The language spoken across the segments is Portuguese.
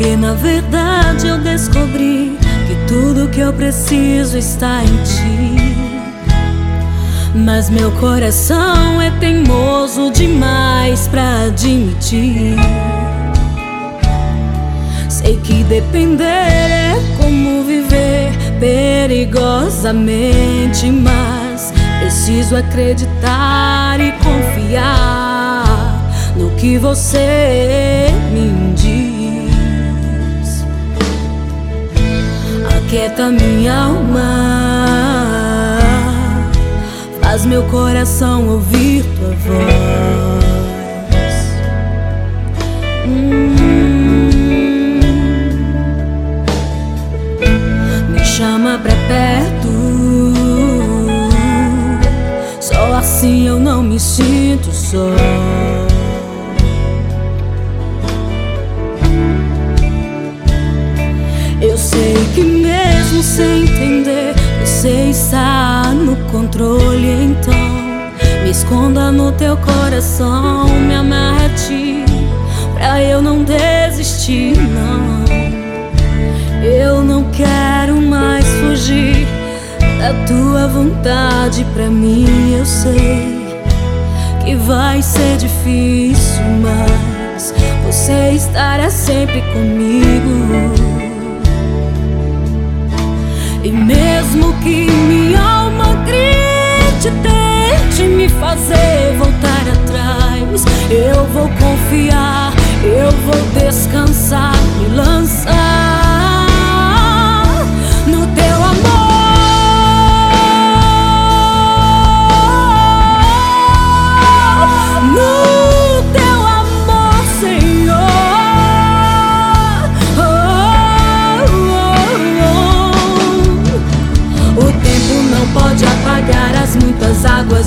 Porque na verdade eu descobri que tudo que eu preciso está em ti. Mas meu coração é teimoso demais pra admitir. Sei que depender é como viver perigosamente, mas preciso acreditar e confiar no que você me Aquieta minha alma, faz meu coração ouvir tua voz. Hum. Me chama pra perto, só assim eu não me sinto só. Eu sei que mesmo sem entender, você está no controle. Então, me esconda no teu coração, me amarre a ti, pra eu não desistir, não. Eu não quero mais fugir da tua vontade pra mim. Eu sei que vai ser difícil, mas você estará sempre comigo. E mesmo que minha alma grite, tente me fazer voltar atrás, eu vou confiar, eu vou descansar, me lançar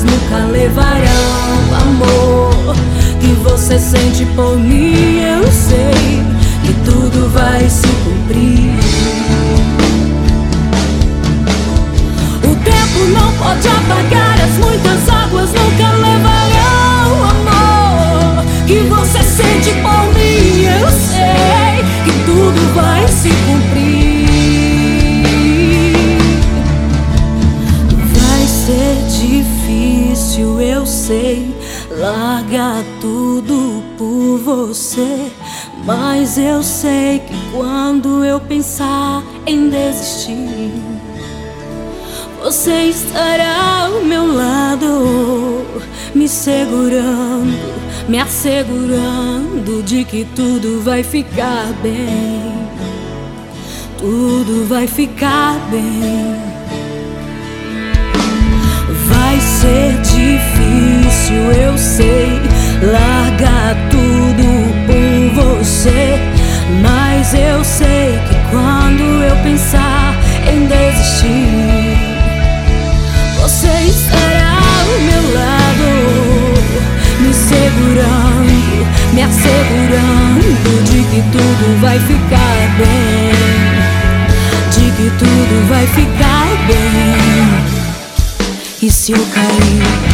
nunca levarão amor que você sente por mim. Eu sei que tudo vai se cumprir. O tempo não pode apagar as muitas águas, nunca levarão amor que você sente por mim. Eu sei que tudo vai se cumprir. Sei, largar tudo por você. Mas eu sei que quando eu pensar em desistir, você estará ao meu lado, me segurando, me assegurando de que tudo vai ficar bem. Tudo vai ficar bem. E se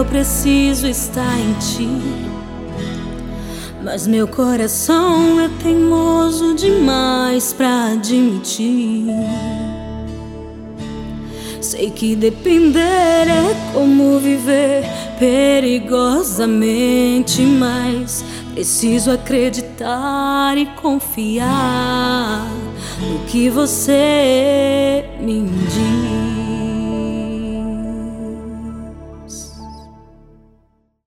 eu preciso está em ti. Mas meu coração é teimoso demais pra admitir. Sei que depender é como viver perigosamente, mas preciso acreditar e confiar no que você me diz.